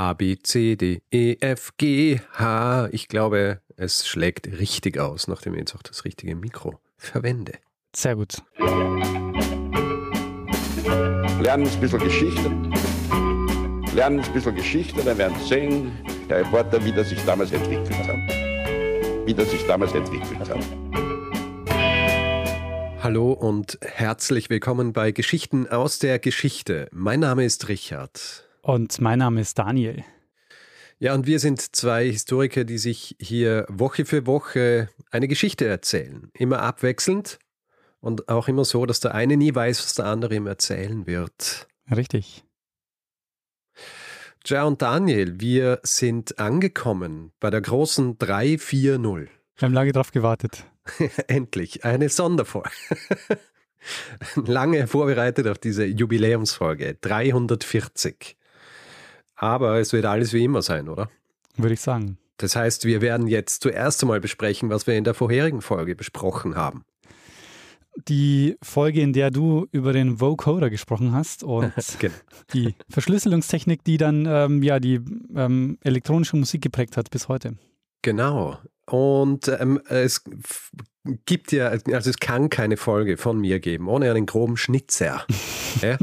A, B, C, D, E, F, G, H. Ich glaube, es schlägt richtig aus, nachdem ich jetzt auch das richtige Mikro verwende. Sehr gut. Lernen ein bisschen Geschichte. Lernen ein bisschen Geschichte, dann werden Sie sehen, der Reporter, wie das sich damals entwickelt hat. Wie das sich damals entwickelt hat. Hallo und herzlich willkommen bei Geschichten aus der Geschichte. Mein Name ist Richard. Und mein Name ist Daniel. Ja, und wir sind zwei Historiker, die sich hier Woche für Woche eine Geschichte erzählen. Immer abwechselnd und auch immer so, dass der eine nie weiß, was der andere ihm erzählen wird. Richtig. Ja, und Daniel, wir sind angekommen bei der großen 340. Wir haben lange drauf gewartet. Endlich, eine Sonderfolge. lange vorbereitet auf diese Jubiläumsfolge. 340. Aber es wird alles wie immer sein, oder? Würde ich sagen. Das heißt, wir werden jetzt zuerst einmal besprechen, was wir in der vorherigen Folge besprochen haben. Die Folge, in der du über den Vocoder gesprochen hast und genau. die Verschlüsselungstechnik, die dann ähm, ja die ähm, elektronische Musik geprägt hat bis heute. Genau. Und ähm, es gibt ja, also es kann keine Folge von mir geben, ohne einen groben Schnitzer.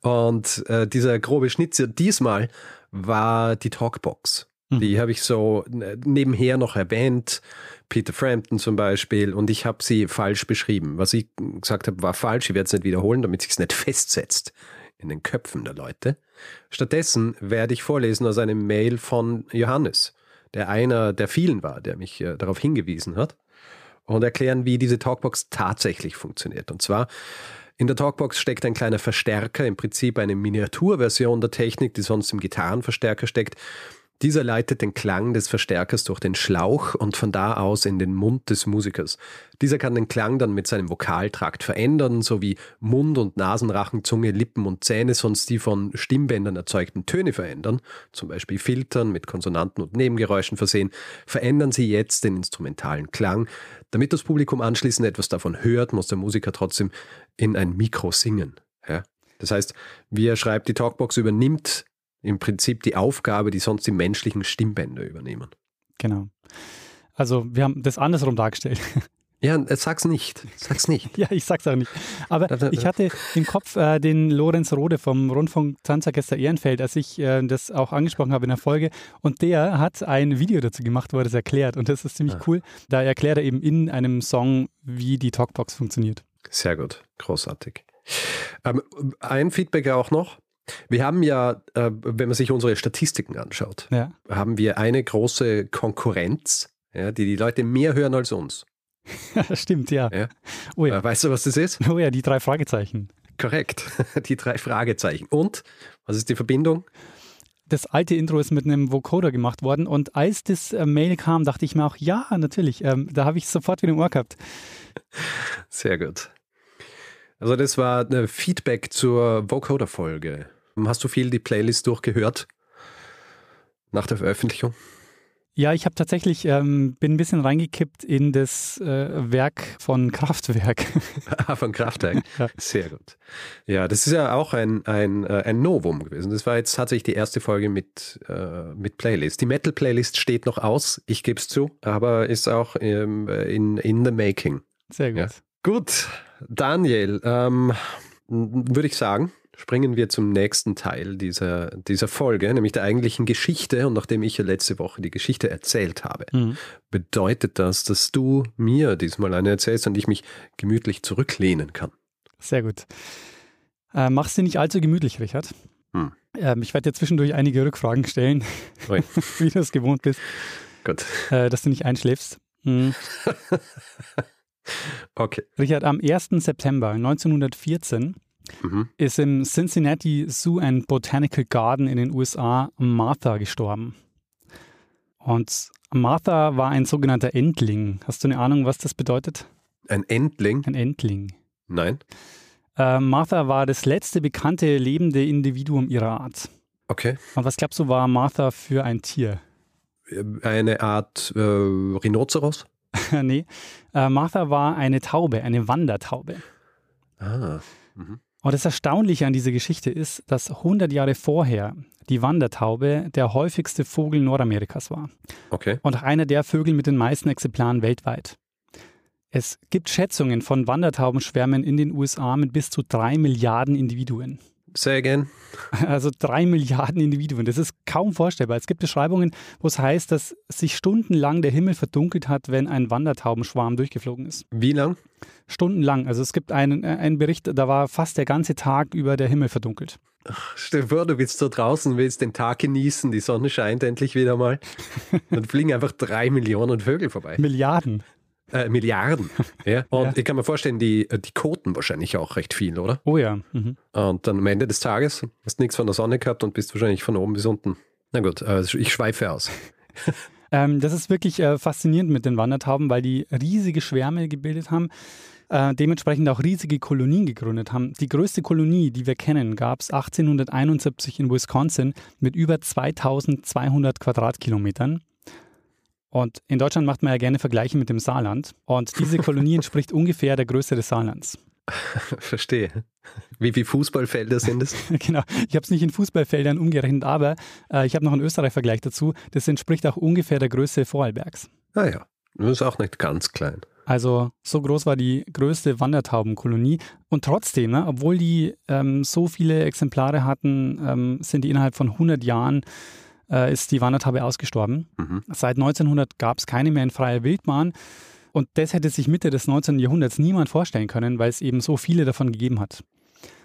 Und äh, dieser grobe Schnitzer diesmal war die Talkbox. Mhm. Die habe ich so äh, nebenher noch erwähnt. Peter Frampton zum Beispiel. Und ich habe sie falsch beschrieben. Was ich gesagt habe, war falsch. Ich werde es nicht wiederholen, damit sich es nicht festsetzt in den Köpfen der Leute. Stattdessen werde ich vorlesen aus einem Mail von Johannes, der einer der vielen war, der mich äh, darauf hingewiesen hat. Und erklären, wie diese Talkbox tatsächlich funktioniert. Und zwar in der Talkbox steckt ein kleiner Verstärker, im Prinzip eine Miniaturversion der Technik, die sonst im Gitarrenverstärker steckt. Dieser leitet den Klang des Verstärkers durch den Schlauch und von da aus in den Mund des Musikers. Dieser kann den Klang dann mit seinem Vokaltrakt verändern, sowie Mund- und Nasenrachen, Zunge, Lippen und Zähne sonst die von Stimmbändern erzeugten Töne verändern, zum Beispiel Filtern mit Konsonanten und Nebengeräuschen versehen, verändern sie jetzt den instrumentalen Klang. Damit das Publikum anschließend etwas davon hört, muss der Musiker trotzdem in ein Mikro singen. Ja? Das heißt, wie er schreibt, die Talkbox übernimmt im Prinzip die Aufgabe, die sonst die menschlichen Stimmbänder übernehmen. Genau. Also wir haben das andersrum dargestellt. Ja, äh, sag's nicht. Sag's nicht. ja, ich sag's auch nicht. Aber ich hatte im Kopf äh, den Lorenz Rode vom Rundfunk Tanzorchester Ehrenfeld, als ich äh, das auch angesprochen habe in der Folge. Und der hat ein Video dazu gemacht, wo er das erklärt. Und das ist ziemlich ah. cool. Da erklärt er eben in einem Song, wie die Talkbox funktioniert. Sehr gut. Großartig. Ähm, ein Feedback auch noch. Wir haben ja, äh, wenn man sich unsere Statistiken anschaut, ja. haben wir eine große Konkurrenz, ja, die die Leute mehr hören als uns. Stimmt, ja. ja. Oh ja. Äh, weißt du, was das ist? Oh ja, die drei Fragezeichen. Korrekt, die drei Fragezeichen. Und, was ist die Verbindung? Das alte Intro ist mit einem Vocoder gemacht worden und als das äh, Mail kam, dachte ich mir auch, ja, natürlich. Ähm, da habe ich sofort wieder im Ohr gehabt. Sehr gut. Also das war ein Feedback zur Vocoder-Folge. Hast du viel die Playlist durchgehört nach der Veröffentlichung? Ja, ich habe tatsächlich, ähm, bin ein bisschen reingekippt in das äh, Werk von Kraftwerk. ah, von Kraftwerk. ja. Sehr gut. Ja, das ist ja auch ein, ein, äh, ein Novum gewesen. Das war jetzt tatsächlich die erste Folge mit, äh, mit Playlist. Die Metal-Playlist steht noch aus, ich gebe es zu, aber ist auch ähm, in, in the making. Sehr gut. Ja. Gut, Daniel, ähm, würde ich sagen, springen wir zum nächsten Teil dieser, dieser Folge, nämlich der eigentlichen Geschichte. Und nachdem ich ja letzte Woche die Geschichte erzählt habe, mhm. bedeutet das, dass du mir diesmal eine erzählst und ich mich gemütlich zurücklehnen kann. Sehr gut. Äh, mach's dir nicht allzu gemütlich, Richard. Hm. Ähm, ich werde dir zwischendurch einige Rückfragen stellen, wie du es gewohnt bist. Gut. Äh, dass du nicht einschläfst. Mhm. okay. Richard, am 1. September 1914 mhm. ist im Cincinnati Zoo and Botanical Garden in den USA Martha gestorben. Und Martha war ein sogenannter Endling. Hast du eine Ahnung, was das bedeutet? Ein Endling? Ein Endling. Nein. Äh, Martha war das letzte bekannte lebende Individuum ihrer Art. Okay. Und was glaubst du, war Martha für ein Tier? Eine Art äh, Rhinoceros? nee. Äh, Martha war eine Taube, eine Wandertaube. Ah. Mhm. Und das Erstaunliche an dieser Geschichte ist, dass 100 Jahre vorher die Wandertaube der häufigste Vogel Nordamerikas war. Okay. Und einer der Vögel mit den meisten Exemplaren weltweit. Es gibt Schätzungen von Wandertaubenschwärmen in den USA mit bis zu drei Milliarden Individuen. Say again. Also drei Milliarden Individuen. Das ist kaum vorstellbar. Es gibt Beschreibungen, wo es heißt, dass sich stundenlang der Himmel verdunkelt hat, wenn ein Wandertaubenschwarm durchgeflogen ist. Wie lang? Stundenlang. Also es gibt einen, äh, einen Bericht, da war fast der ganze Tag über der Himmel verdunkelt. Stell dir vor, du bist da draußen, willst den Tag genießen, die Sonne scheint endlich wieder mal. Dann fliegen einfach drei Millionen Vögel vorbei. Milliarden. Äh, Milliarden. Ja. Und ja. ich kann mir vorstellen, die, die koten wahrscheinlich auch recht viel, oder? Oh ja. Mhm. Und dann am Ende des Tages hast du nichts von der Sonne gehabt und bist wahrscheinlich von oben bis unten. Na gut, also ich schweife aus. ähm, das ist wirklich äh, faszinierend mit den Wandertauben, weil die riesige Schwärme gebildet haben. Äh, dementsprechend auch riesige Kolonien gegründet haben. Die größte Kolonie, die wir kennen, gab es 1871 in Wisconsin mit über 2200 Quadratkilometern. Und in Deutschland macht man ja gerne Vergleiche mit dem Saarland. Und diese Kolonie entspricht ungefähr der Größe des Saarlands. Verstehe. Wie viele Fußballfelder sind es? genau. Ich habe es nicht in Fußballfeldern umgerechnet, aber äh, ich habe noch einen Österreich-Vergleich dazu. Das entspricht auch ungefähr der Größe Vorarlbergs. Ah ja, das ist auch nicht ganz klein. Also so groß war die größte Wandertaubenkolonie. Und trotzdem, ne, obwohl die ähm, so viele Exemplare hatten, ähm, sind die innerhalb von 100 Jahren äh, ist die Wandertaube ausgestorben. Mhm. Seit 1900 gab es keine mehr in freier Wildbahn. Und das hätte sich Mitte des 19. Jahrhunderts niemand vorstellen können, weil es eben so viele davon gegeben hat.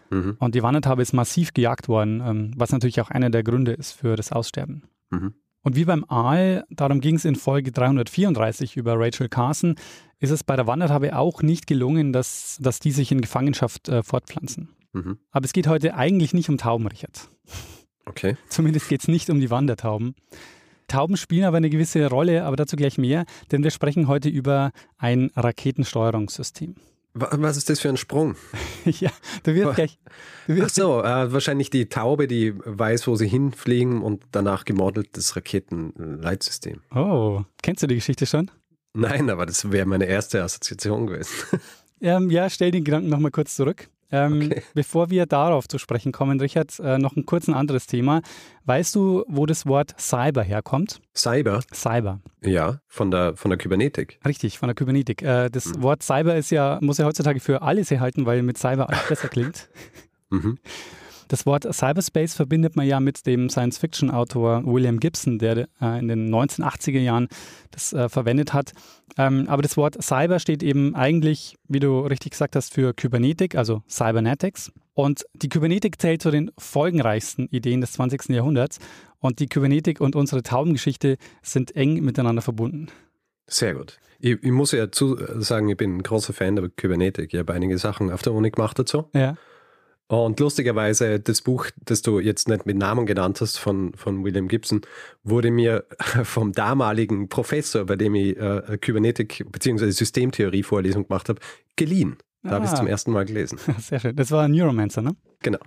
Mhm. Und die Wandertaube ist massiv gejagt worden, ähm, was natürlich auch einer der Gründe ist für das Aussterben. Mhm. Und wie beim Aal, darum ging es in Folge 334 über Rachel Carson, ist es bei der Wandertaube auch nicht gelungen, dass, dass die sich in Gefangenschaft äh, fortpflanzen. Mhm. Aber es geht heute eigentlich nicht um Tauben, Richard. Okay. Zumindest geht es nicht um die Wandertauben. Tauben spielen aber eine gewisse Rolle, aber dazu gleich mehr, denn wir sprechen heute über ein Raketensteuerungssystem. Was ist das für ein Sprung? ja, du wirst gleich. Du wirst Ach so, äh, wahrscheinlich die Taube, die weiß, wo sie hinfliegen und danach gemodeltes Raketenleitsystem. Oh, kennst du die Geschichte schon? Nein, aber das wäre meine erste Assoziation gewesen. ähm, ja, stell den Gedanken nochmal kurz zurück. Ähm, okay. Bevor wir darauf zu sprechen kommen, Richard, äh, noch ein kurz ein anderes Thema. Weißt du, wo das Wort Cyber herkommt? Cyber? Cyber. Ja, von der, von der Kybernetik. Richtig, von der Kybernetik. Äh, das mhm. Wort Cyber ist ja, muss ja heutzutage für alles erhalten, weil mit Cyber alles besser klingt. mhm. Das Wort Cyberspace verbindet man ja mit dem Science-Fiction-Autor William Gibson, der äh, in den 1980er Jahren das äh, verwendet hat. Ähm, aber das Wort Cyber steht eben eigentlich, wie du richtig gesagt hast, für Kybernetik, also Cybernetics. Und die Kybernetik zählt zu den folgenreichsten Ideen des 20. Jahrhunderts. Und die Kybernetik und unsere Taubengeschichte sind eng miteinander verbunden. Sehr gut. Ich, ich muss ja zu sagen, ich bin ein großer Fan der Kybernetik. Ich habe einige Sachen auf der Uni gemacht dazu. Ja. Und lustigerweise, das Buch, das du jetzt nicht mit Namen genannt hast, von, von William Gibson, wurde mir vom damaligen Professor, bei dem ich äh, Kybernetik bzw. Systemtheorie Vorlesung gemacht habe, geliehen. Da ah. habe ich es zum ersten Mal gelesen. Sehr schön. Das war Neuromancer, ne? Genau.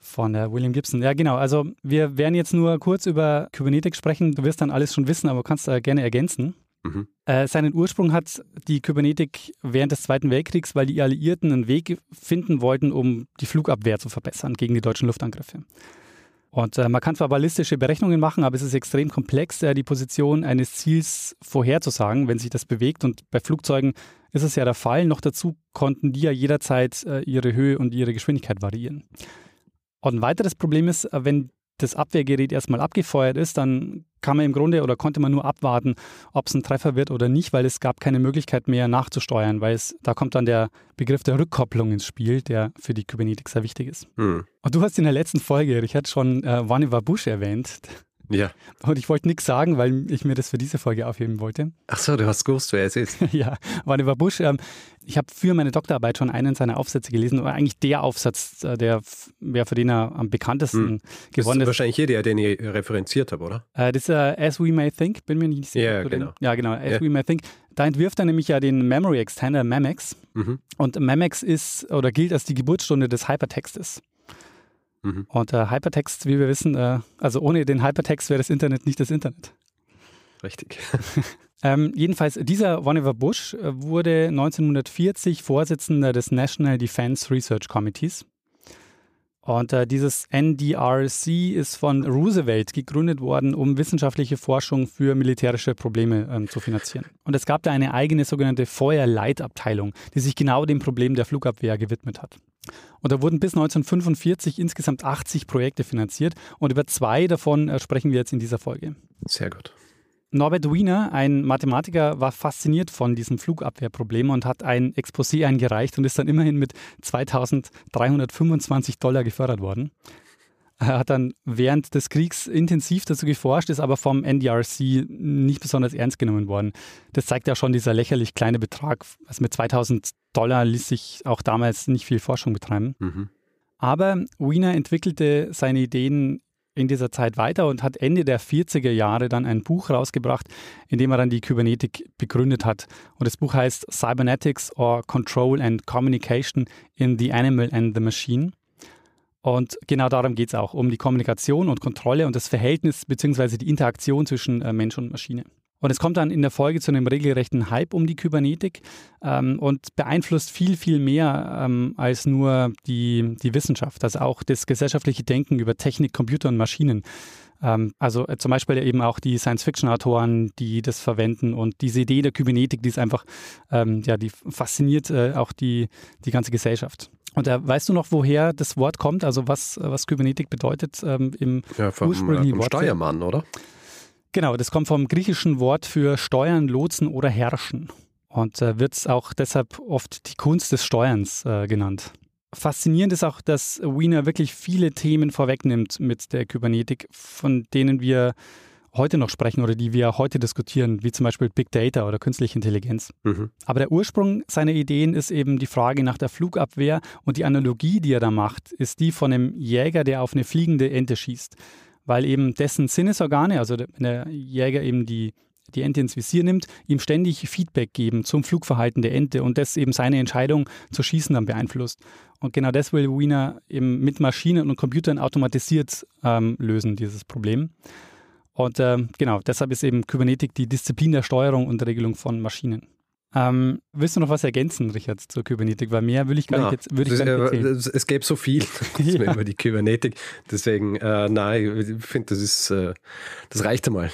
Von der William Gibson. Ja, genau. Also wir werden jetzt nur kurz über Kybernetik sprechen. Du wirst dann alles schon wissen, aber kannst äh, gerne ergänzen. Mhm. Äh, seinen Ursprung hat die Kybernetik während des Zweiten Weltkriegs, weil die Alliierten einen Weg finden wollten, um die Flugabwehr zu verbessern gegen die deutschen Luftangriffe. Und äh, man kann zwar ballistische Berechnungen machen, aber es ist extrem komplex, äh, die Position eines Ziels vorherzusagen, wenn sich das bewegt. Und bei Flugzeugen ist es ja der Fall. Noch dazu konnten die ja jederzeit äh, ihre Höhe und ihre Geschwindigkeit variieren. Und ein weiteres Problem ist, äh, wenn das Abwehrgerät erstmal abgefeuert ist, dann kann man im Grunde oder konnte man nur abwarten, ob es ein Treffer wird oder nicht, weil es gab keine Möglichkeit mehr nachzusteuern, weil es, da kommt dann der Begriff der Rückkopplung ins Spiel, der für die Kybernetik sehr wichtig ist. Hm. Und du hast in der letzten Folge, Richard, schon äh, Vannevar Bush erwähnt. Ja. Und ich wollte nichts sagen, weil ich mir das für diese Folge aufheben wollte. Ach so, du hast gewusst, wer es ist. ja, Vannevar Bush. Ähm, ich habe für meine Doktorarbeit schon einen seiner Aufsätze gelesen, oder eigentlich der Aufsatz, äh, der, der für den er am bekanntesten hm. gewonnen ist. Das ist wahrscheinlich hier der, den ich referenziert habe, oder? Äh, das ist uh, As We May Think, bin mir nicht sicher. Ja, genau. Den, ja, genau, As ja. We May Think. Da entwirft er nämlich ja den Memory Extender Memex. Mhm. Und Memex ist oder gilt als die Geburtsstunde des Hypertextes. Mhm. Und äh, Hypertext, wie wir wissen, äh, also ohne den Hypertext wäre das Internet nicht das Internet. Richtig. ähm, jedenfalls, dieser Vannevar Bush äh, wurde 1940 Vorsitzender des National Defense Research Committees. Und äh, dieses NDRC ist von Roosevelt gegründet worden, um wissenschaftliche Forschung für militärische Probleme ähm, zu finanzieren. Und es gab da eine eigene sogenannte Feuerleitabteilung, die sich genau dem Problem der Flugabwehr gewidmet hat. Und da wurden bis 1945 insgesamt 80 Projekte finanziert und über zwei davon äh, sprechen wir jetzt in dieser Folge. Sehr gut. Norbert Wiener, ein Mathematiker, war fasziniert von diesem Flugabwehrproblem und hat ein Exposé eingereicht und ist dann immerhin mit 2325 Dollar gefördert worden. Er hat dann während des Kriegs intensiv dazu geforscht, ist aber vom NDRC nicht besonders ernst genommen worden. Das zeigt ja schon dieser lächerlich kleine Betrag. Also mit 2000 Dollar ließ sich auch damals nicht viel Forschung betreiben. Mhm. Aber Wiener entwickelte seine Ideen in dieser Zeit weiter und hat Ende der 40er Jahre dann ein Buch rausgebracht, in dem er dann die Kybernetik begründet hat. Und das Buch heißt Cybernetics or Control and Communication in the Animal and the Machine. Und genau darum geht es auch, um die Kommunikation und Kontrolle und das Verhältnis bzw. die Interaktion zwischen äh, Mensch und Maschine. Und es kommt dann in der Folge zu einem regelrechten Hype um die Kybernetik ähm, und beeinflusst viel, viel mehr ähm, als nur die, die Wissenschaft, also auch das gesellschaftliche Denken über Technik, Computer und Maschinen. Ähm, also äh, zum Beispiel eben auch die Science-Fiction-Autoren, die das verwenden und diese Idee der Kybernetik, die ist einfach, ähm, ja, die fasziniert äh, auch die, die ganze Gesellschaft. Und da weißt du noch, woher das Wort kommt, also was, was Kybernetik bedeutet ähm, im ja, vom, ursprünglichen äh, Steuermann, oder? Genau, das kommt vom griechischen Wort für steuern, lotsen oder herrschen und äh, wird auch deshalb oft die Kunst des Steuerns äh, genannt. Faszinierend ist auch, dass Wiener wirklich viele Themen vorwegnimmt mit der Kybernetik, von denen wir heute noch sprechen oder die wir heute diskutieren, wie zum Beispiel Big Data oder künstliche Intelligenz. Mhm. Aber der Ursprung seiner Ideen ist eben die Frage nach der Flugabwehr und die Analogie, die er da macht, ist die von einem Jäger, der auf eine fliegende Ente schießt weil eben dessen Sinnesorgane, also wenn der Jäger eben die, die Ente ins Visier nimmt, ihm ständig Feedback geben zum Flugverhalten der Ente und das eben seine Entscheidung zu schießen dann beeinflusst. Und genau das will Wiener eben mit Maschinen und Computern automatisiert ähm, lösen, dieses Problem. Und äh, genau, deshalb ist eben Kybernetik die Disziplin der Steuerung und Regelung von Maschinen. Ähm, willst du noch was ergänzen, Richard, zur Kybernetik? Weil mehr will ich gar ja, nicht jetzt, würde ich gar nicht erzählen. Es, es gäbe so viel ja. über die Kybernetik. Deswegen, äh, nein, ich finde, das ist, äh, das reicht einmal.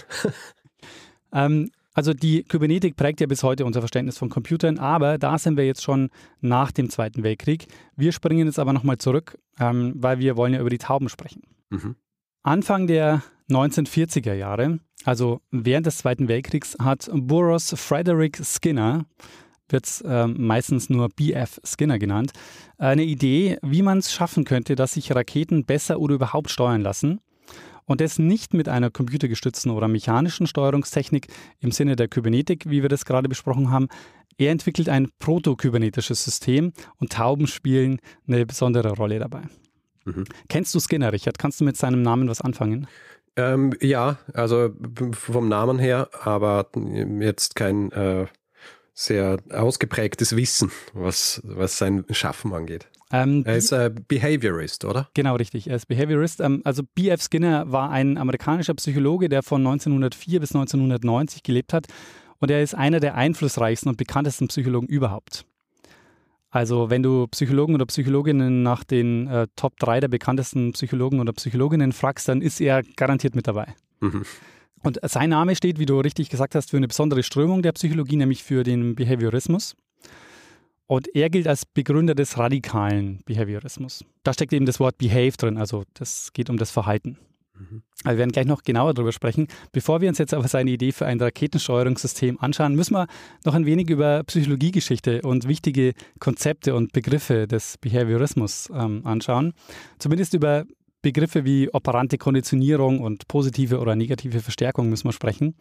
ähm, also die Kybernetik prägt ja bis heute unser Verständnis von Computern, aber da sind wir jetzt schon nach dem Zweiten Weltkrieg. Wir springen jetzt aber nochmal zurück, ähm, weil wir wollen ja über die Tauben sprechen. Mhm. Anfang der 1940er Jahre, also während des Zweiten Weltkriegs, hat Burroughs Frederick Skinner, wird äh, meistens nur BF Skinner genannt, eine Idee, wie man es schaffen könnte, dass sich Raketen besser oder überhaupt steuern lassen. Und das nicht mit einer computergestützten oder mechanischen Steuerungstechnik im Sinne der Kybernetik, wie wir das gerade besprochen haben. Er entwickelt ein proto-kybernetisches System und Tauben spielen eine besondere Rolle dabei. Mhm. Kennst du Skinner, Richard? Kannst du mit seinem Namen was anfangen? Ähm, ja, also vom Namen her, aber jetzt kein äh, sehr ausgeprägtes Wissen, was, was sein Schaffen angeht. Ähm, er ist äh, Behaviorist, oder? Genau, richtig. Er ist Behaviorist. Ähm, also B.F. Skinner war ein amerikanischer Psychologe, der von 1904 bis 1990 gelebt hat. Und er ist einer der einflussreichsten und bekanntesten Psychologen überhaupt. Also wenn du Psychologen oder Psychologinnen nach den äh, Top 3 der bekanntesten Psychologen oder Psychologinnen fragst, dann ist er garantiert mit dabei. Mhm. Und sein Name steht, wie du richtig gesagt hast, für eine besondere Strömung der Psychologie, nämlich für den Behaviorismus. Und er gilt als Begründer des radikalen Behaviorismus. Da steckt eben das Wort Behave drin, also das geht um das Verhalten. Also wir werden gleich noch genauer darüber sprechen. Bevor wir uns jetzt aber seine Idee für ein Raketensteuerungssystem anschauen, müssen wir noch ein wenig über Psychologiegeschichte und wichtige Konzepte und Begriffe des Behaviorismus ähm, anschauen. Zumindest über Begriffe wie operante Konditionierung und positive oder negative Verstärkung müssen wir sprechen.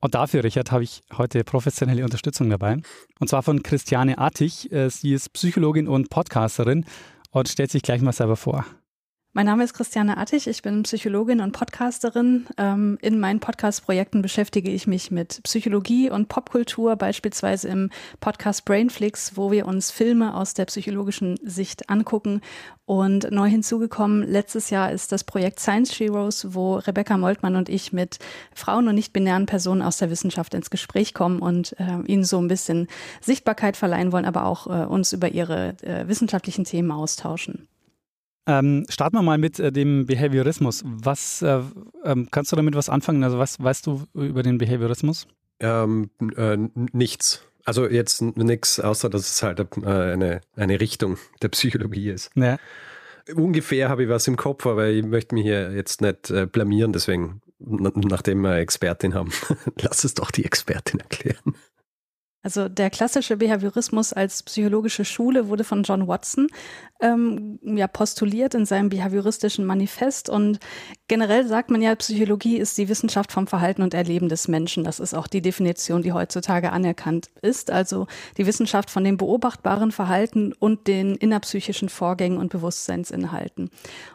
Und dafür, Richard, habe ich heute professionelle Unterstützung dabei. Und zwar von Christiane Artig. Äh, sie ist Psychologin und Podcasterin und stellt sich gleich mal selber vor. Mein Name ist Christiane Attig, ich bin Psychologin und Podcasterin. Ähm, in meinen Podcast-Projekten beschäftige ich mich mit Psychologie und Popkultur, beispielsweise im Podcast Brainflix, wo wir uns Filme aus der psychologischen Sicht angucken. Und neu hinzugekommen, letztes Jahr ist das Projekt Science Heroes, wo Rebecca Moltmann und ich mit Frauen und nicht-binären Personen aus der Wissenschaft ins Gespräch kommen und äh, ihnen so ein bisschen Sichtbarkeit verleihen wollen, aber auch äh, uns über ihre äh, wissenschaftlichen Themen austauschen. Ähm, starten wir mal mit äh, dem Behaviorismus. Was äh, ähm, kannst du damit was anfangen? Also was weißt du über den Behaviorismus? Ähm, äh, nichts. Also jetzt nichts, außer dass es halt äh, eine, eine Richtung der Psychologie ist. Ja. Ungefähr habe ich was im Kopf, aber ich möchte mich hier jetzt nicht äh, blamieren, deswegen, nachdem wir Expertin haben, lass es doch die Expertin erklären. Also der klassische Behaviorismus als psychologische Schule wurde von John Watson ähm, ja postuliert in seinem behavioristischen Manifest. Und generell sagt man ja, Psychologie ist die Wissenschaft vom Verhalten und Erleben des Menschen. Das ist auch die Definition, die heutzutage anerkannt ist. Also die Wissenschaft von dem beobachtbaren Verhalten und den innerpsychischen Vorgängen und Bewusstseinsinhalten.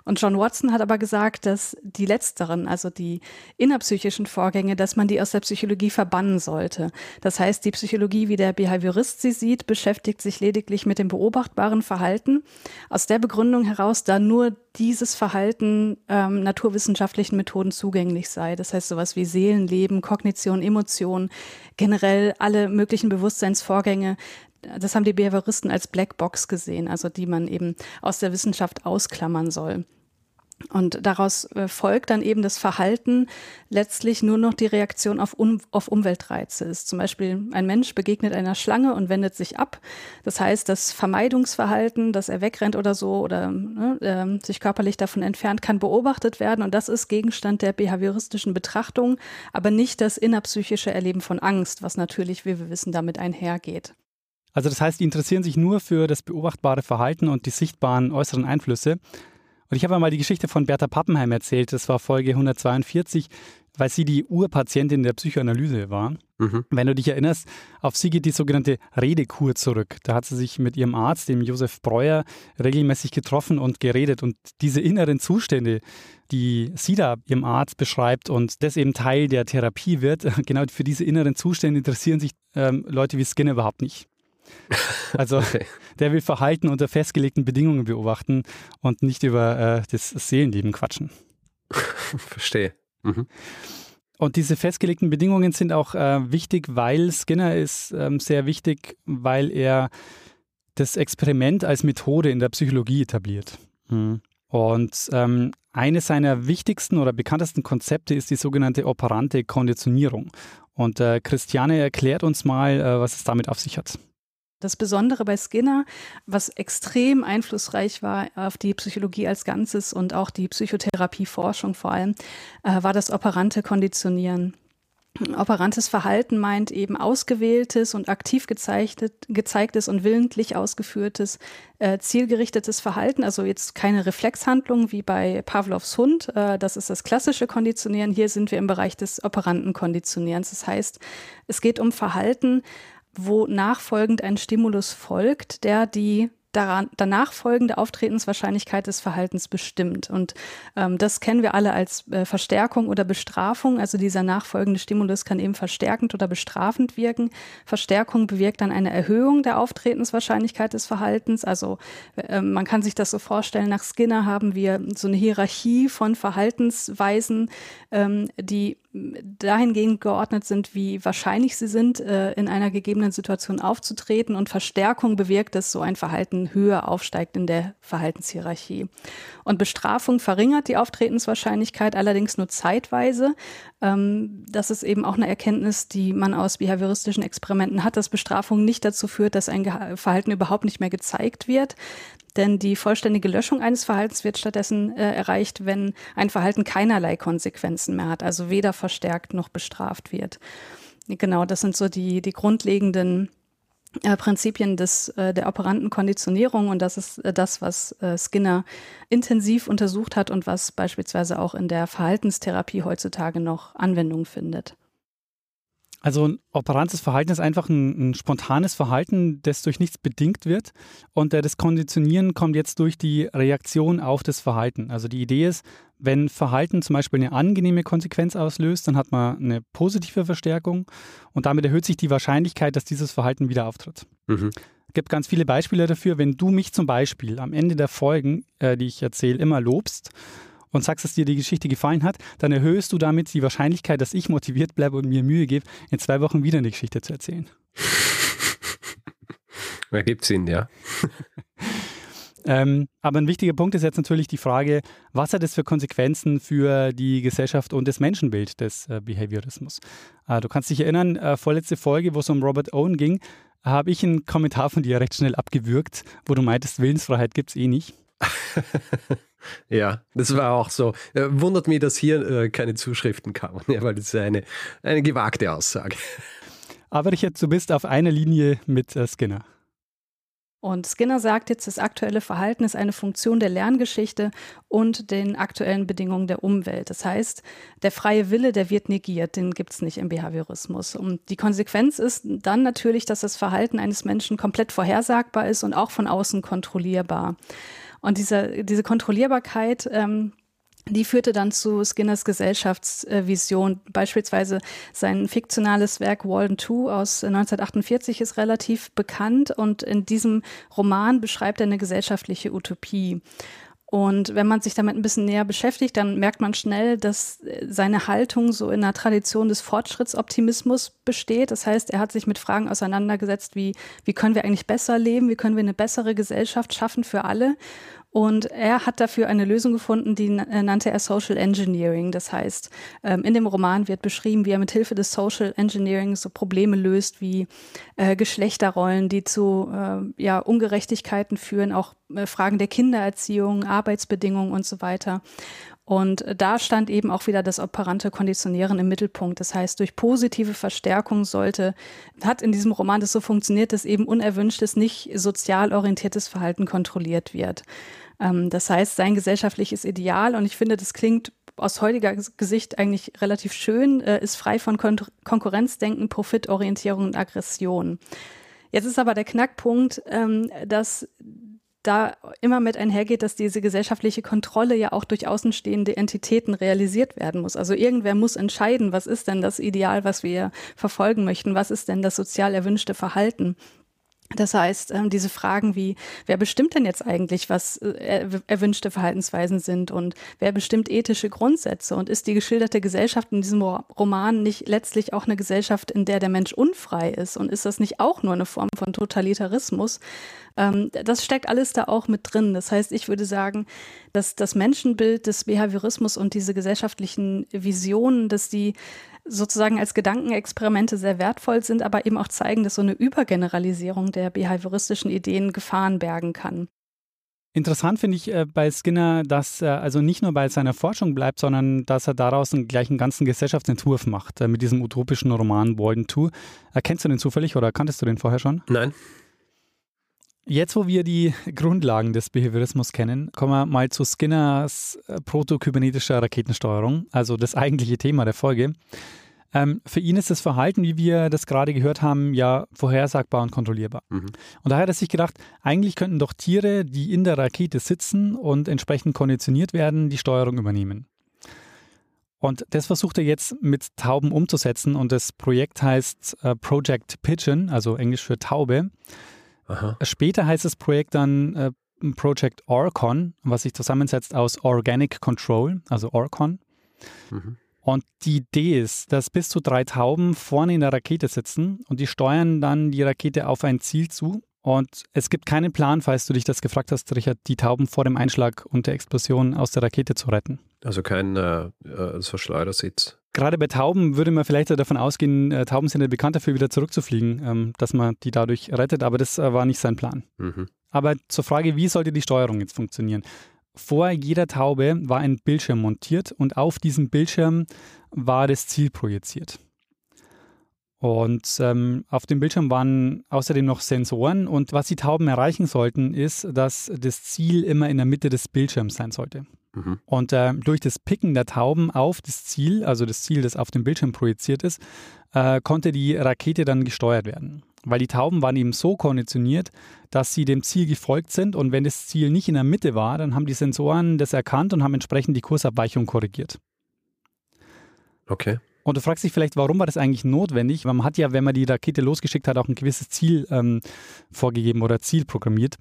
Und John Watson hat aber gesagt, dass die letzteren, also die innerpsychischen Vorgänge, dass man die aus der Psychologie verbannen sollte. Das heißt, die Psychologie wie der Behaviorist sie sieht, beschäftigt sich lediglich mit dem beobachtbaren Verhalten. Aus der Begründung heraus, da nur dieses Verhalten ähm, naturwissenschaftlichen Methoden zugänglich sei. Das heißt sowas wie Seelenleben, Kognition, Emotionen, generell alle möglichen Bewusstseinsvorgänge, das haben die Behavioristen als Blackbox gesehen, also die man eben aus der Wissenschaft ausklammern soll. Und daraus äh, folgt dann eben das Verhalten letztlich nur noch die Reaktion auf, um, auf Umweltreize ist. Zum Beispiel ein Mensch begegnet einer Schlange und wendet sich ab. Das heißt, das Vermeidungsverhalten, dass er wegrennt oder so oder ne, äh, sich körperlich davon entfernt, kann beobachtet werden. Und das ist Gegenstand der behavioristischen Betrachtung, aber nicht das innerpsychische Erleben von Angst, was natürlich, wie wir wissen, damit einhergeht. Also das heißt, die interessieren sich nur für das beobachtbare Verhalten und die sichtbaren äußeren Einflüsse. Und ich habe einmal die Geschichte von Bertha Pappenheim erzählt, das war Folge 142, weil sie die Urpatientin der Psychoanalyse war. Mhm. Wenn du dich erinnerst, auf sie geht die sogenannte Redekur zurück. Da hat sie sich mit ihrem Arzt, dem Josef Breuer, regelmäßig getroffen und geredet. Und diese inneren Zustände, die sie da ihrem Arzt beschreibt und das eben Teil der Therapie wird, genau für diese inneren Zustände interessieren sich ähm, Leute wie Skinner überhaupt nicht. Also okay. der will Verhalten unter festgelegten Bedingungen beobachten und nicht über äh, das Seelenleben quatschen. Verstehe. Mhm. Und diese festgelegten Bedingungen sind auch äh, wichtig, weil Skinner ist ähm, sehr wichtig, weil er das Experiment als Methode in der Psychologie etabliert. Mhm. Und ähm, eines seiner wichtigsten oder bekanntesten Konzepte ist die sogenannte operante Konditionierung. Und äh, Christiane erklärt uns mal, äh, was es damit auf sich hat. Das Besondere bei Skinner, was extrem einflussreich war auf die Psychologie als Ganzes und auch die Psychotherapieforschung vor allem, äh, war das operante Konditionieren. Operantes Verhalten meint eben ausgewähltes und aktiv gezeigtes und willentlich ausgeführtes, äh, zielgerichtetes Verhalten. Also jetzt keine Reflexhandlung wie bei Pavlovs Hund. Äh, das ist das klassische Konditionieren. Hier sind wir im Bereich des operanten Konditionierens. Das heißt, es geht um Verhalten, wo nachfolgend ein Stimulus folgt, der die daran, danach folgende Auftretenswahrscheinlichkeit des Verhaltens bestimmt. Und ähm, das kennen wir alle als äh, Verstärkung oder Bestrafung. Also dieser nachfolgende Stimulus kann eben verstärkend oder bestrafend wirken. Verstärkung bewirkt dann eine Erhöhung der Auftretenswahrscheinlichkeit des Verhaltens. Also äh, man kann sich das so vorstellen, nach Skinner haben wir so eine Hierarchie von Verhaltensweisen, ähm, die dahingehend geordnet sind, wie wahrscheinlich sie sind, äh, in einer gegebenen Situation aufzutreten. Und Verstärkung bewirkt, dass so ein Verhalten höher aufsteigt in der Verhaltenshierarchie. Und Bestrafung verringert die Auftretenswahrscheinlichkeit allerdings nur zeitweise. Ähm, das ist eben auch eine Erkenntnis, die man aus behavioristischen Experimenten hat, dass Bestrafung nicht dazu führt, dass ein Verhalten überhaupt nicht mehr gezeigt wird. Denn die vollständige Löschung eines Verhaltens wird stattdessen äh, erreicht, wenn ein Verhalten keinerlei Konsequenzen mehr hat, also weder verstärkt noch bestraft wird. Genau, das sind so die, die grundlegenden äh, Prinzipien des, äh, der operanten Konditionierung und das ist äh, das, was äh, Skinner intensiv untersucht hat und was beispielsweise auch in der Verhaltenstherapie heutzutage noch Anwendung findet. Also ein operantes Verhalten ist einfach ein, ein, spontanes Verhalten, das durch nichts bedingt wird. Und äh, das Konditionieren kommt jetzt durch die Reaktion auf das Verhalten. Also die Idee ist, wenn Verhalten zum Beispiel eine angenehme Konsequenz auslöst, dann hat man eine positive Verstärkung und damit erhöht sich die Wahrscheinlichkeit, dass dieses Verhalten wieder auftritt. Mhm. Es gibt ganz viele Beispiele dafür. Wenn du mich zum Beispiel am Ende der Folgen, äh, die ich erzähle, immer lobst, und sagst, dass dir die Geschichte gefallen hat, dann erhöhst du damit die Wahrscheinlichkeit, dass ich motiviert bleibe und mir Mühe gebe, in zwei Wochen wieder eine Geschichte zu erzählen. Ergibt Sinn, ja. Ähm, aber ein wichtiger Punkt ist jetzt natürlich die Frage, was hat es für Konsequenzen für die Gesellschaft und das Menschenbild des äh, Behaviorismus? Äh, du kannst dich erinnern, äh, vorletzte Folge, wo es um Robert Owen ging, habe ich einen Kommentar von dir recht schnell abgewürgt, wo du meintest, Willensfreiheit gibt es eh nicht. ja, das war auch so. Äh, wundert mich, dass hier äh, keine Zuschriften kamen, ja, weil das ist eine, eine gewagte Aussage. Aber Richard, du bist auf einer Linie mit äh, Skinner. Und Skinner sagt jetzt, das aktuelle Verhalten ist eine Funktion der Lerngeschichte und den aktuellen Bedingungen der Umwelt. Das heißt, der freie Wille, der wird negiert, den gibt es nicht im Behaviorismus. Und die Konsequenz ist dann natürlich, dass das Verhalten eines Menschen komplett vorhersagbar ist und auch von außen kontrollierbar. Und diese, diese Kontrollierbarkeit, ähm, die führte dann zu Skinners Gesellschaftsvision. Beispielsweise sein fiktionales Werk Walden 2 aus 1948 ist relativ bekannt und in diesem Roman beschreibt er eine gesellschaftliche Utopie. Und wenn man sich damit ein bisschen näher beschäftigt, dann merkt man schnell, dass seine Haltung so in einer Tradition des Fortschrittsoptimismus besteht. Das heißt, er hat sich mit Fragen auseinandergesetzt, wie, wie können wir eigentlich besser leben? Wie können wir eine bessere Gesellschaft schaffen für alle? Und er hat dafür eine Lösung gefunden, die äh, nannte er Social Engineering. Das heißt, ähm, in dem Roman wird beschrieben, wie er mit Hilfe des Social Engineering so Probleme löst, wie äh, Geschlechterrollen, die zu äh, ja, Ungerechtigkeiten führen, auch Fragen der Kindererziehung, Arbeitsbedingungen und so weiter. Und da stand eben auch wieder das operante Konditionieren im Mittelpunkt. Das heißt, durch positive Verstärkung sollte, hat in diesem Roman das so funktioniert, dass eben unerwünschtes, nicht sozial orientiertes Verhalten kontrolliert wird. Ähm, das heißt, sein gesellschaftliches Ideal, und ich finde, das klingt aus heutiger Gesicht eigentlich relativ schön, äh, ist frei von Kon Konkurrenzdenken, Profitorientierung und Aggression. Jetzt ist aber der Knackpunkt, ähm, dass da immer mit einhergeht, dass diese gesellschaftliche Kontrolle ja auch durch außenstehende Entitäten realisiert werden muss. Also irgendwer muss entscheiden, was ist denn das Ideal, was wir verfolgen möchten, was ist denn das sozial erwünschte Verhalten. Das heißt, ähm, diese Fragen wie, wer bestimmt denn jetzt eigentlich, was äh, erwünschte Verhaltensweisen sind und wer bestimmt ethische Grundsätze und ist die geschilderte Gesellschaft in diesem Roman nicht letztlich auch eine Gesellschaft, in der der Mensch unfrei ist und ist das nicht auch nur eine Form von Totalitarismus? Ähm, das steckt alles da auch mit drin. Das heißt, ich würde sagen, dass das Menschenbild des Behaviorismus und diese gesellschaftlichen Visionen, dass die sozusagen als Gedankenexperimente sehr wertvoll sind, aber eben auch zeigen, dass so eine Übergeneralisierung der behavioristischen Ideen Gefahren bergen kann. Interessant finde ich äh, bei Skinner, dass er also nicht nur bei seiner Forschung bleibt, sondern dass er daraus einen gleichen ganzen Gesellschaftsentwurf macht äh, mit diesem utopischen Roman Walden 2. Erkennst du den zufällig oder kanntest du den vorher schon? Nein. Jetzt, wo wir die Grundlagen des Behaviorismus kennen, kommen wir mal zu Skinners äh, protokybernetischer Raketensteuerung, also das eigentliche Thema der Folge. Ähm, für ihn ist das Verhalten, wie wir das gerade gehört haben, ja vorhersagbar und kontrollierbar. Mhm. Und daher hat er sich gedacht, eigentlich könnten doch Tiere, die in der Rakete sitzen und entsprechend konditioniert werden, die Steuerung übernehmen. Und das versucht er jetzt mit Tauben umzusetzen und das Projekt heißt äh, Project Pigeon, also Englisch für Taube. Aha. Später heißt das Projekt dann äh, Project Orcon, was sich zusammensetzt aus Organic Control, also Orcon. Mhm. Und die Idee ist, dass bis zu drei Tauben vorne in der Rakete sitzen und die steuern dann die Rakete auf ein Ziel zu. Und es gibt keinen Plan, falls du dich das gefragt hast, Richard, die Tauben vor dem Einschlag und der Explosion aus der Rakete zu retten. Also kein äh, äh so Schleudersitz. Gerade bei Tauben würde man vielleicht davon ausgehen, äh, Tauben sind ja bekannt dafür, wieder zurückzufliegen, ähm, dass man die dadurch rettet, aber das äh, war nicht sein Plan. Mhm. Aber zur Frage, wie sollte die Steuerung jetzt funktionieren? Vor jeder Taube war ein Bildschirm montiert und auf diesem Bildschirm war das Ziel projiziert. Und ähm, auf dem Bildschirm waren außerdem noch Sensoren und was die Tauben erreichen sollten, ist, dass das Ziel immer in der Mitte des Bildschirms sein sollte. Mhm. Und äh, durch das Picken der Tauben auf das Ziel, also das Ziel, das auf dem Bildschirm projiziert ist, äh, konnte die Rakete dann gesteuert werden weil die Tauben waren eben so konditioniert, dass sie dem Ziel gefolgt sind und wenn das Ziel nicht in der Mitte war, dann haben die Sensoren das erkannt und haben entsprechend die Kursabweichung korrigiert. Okay. Und du fragst dich vielleicht, warum war das eigentlich notwendig? Man hat ja, wenn man die Rakete losgeschickt hat, auch ein gewisses Ziel ähm, vorgegeben oder Ziel programmiert.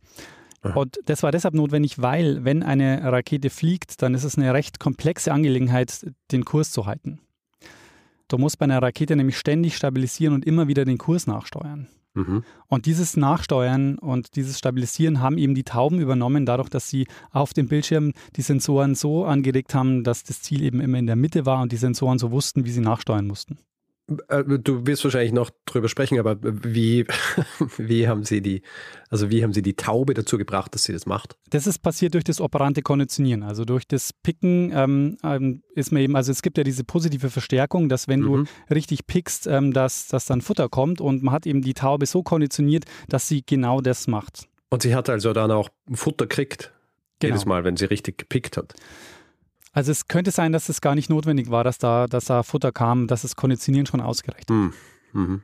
Und das war deshalb notwendig, weil wenn eine Rakete fliegt, dann ist es eine recht komplexe Angelegenheit, den Kurs zu halten. Du musst bei einer Rakete nämlich ständig stabilisieren und immer wieder den Kurs nachsteuern. Mhm. Und dieses Nachsteuern und dieses Stabilisieren haben eben die Tauben übernommen, dadurch, dass sie auf dem Bildschirm die Sensoren so angeregt haben, dass das Ziel eben immer in der Mitte war und die Sensoren so wussten, wie sie nachsteuern mussten. Äh, du wirst wahrscheinlich noch drüber sprechen, aber wie, wie haben Sie die, also wie haben Sie die Taube dazu gebracht, dass sie das macht? Das ist passiert durch das operante Konditionieren. Also durch das Picken ähm, ähm, ist man eben, also es gibt ja diese positive Verstärkung, dass wenn mhm. du richtig pickst, ähm, dass, dass dann Futter kommt und man hat eben die Taube so konditioniert, dass sie genau das macht. Und sie hat also dann auch Futter kriegt, genau. jedes Mal, wenn sie richtig gepickt hat. Also es könnte sein, dass es gar nicht notwendig war, dass da, dass da Futter kam, dass das Konditionieren schon ausgereicht hat. Mhm. Mhm.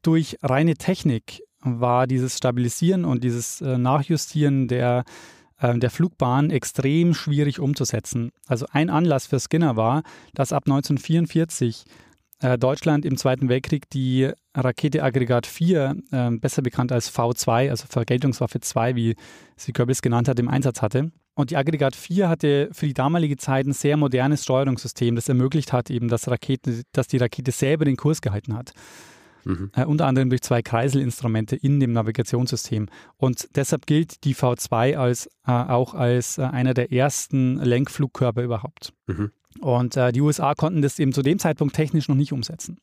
Durch reine Technik war dieses Stabilisieren und dieses äh, Nachjustieren der, äh, der Flugbahn extrem schwierig umzusetzen. Also ein Anlass für Skinner war, dass ab 1944 äh, Deutschland im Zweiten Weltkrieg die Rakete Aggregat 4, äh, besser bekannt als V2, also Vergeltungswaffe 2, wie sie Goebbels genannt hat, im Einsatz hatte. Und die Aggregat 4 hatte für die damalige Zeit ein sehr modernes Steuerungssystem, das ermöglicht hat, eben, dass, Rakete, dass die Rakete selber den Kurs gehalten hat. Mhm. Äh, unter anderem durch zwei Kreiselinstrumente in dem Navigationssystem. Und deshalb gilt die V2 als, äh, auch als äh, einer der ersten Lenkflugkörper überhaupt. Mhm. Und äh, die USA konnten das eben zu dem Zeitpunkt technisch noch nicht umsetzen.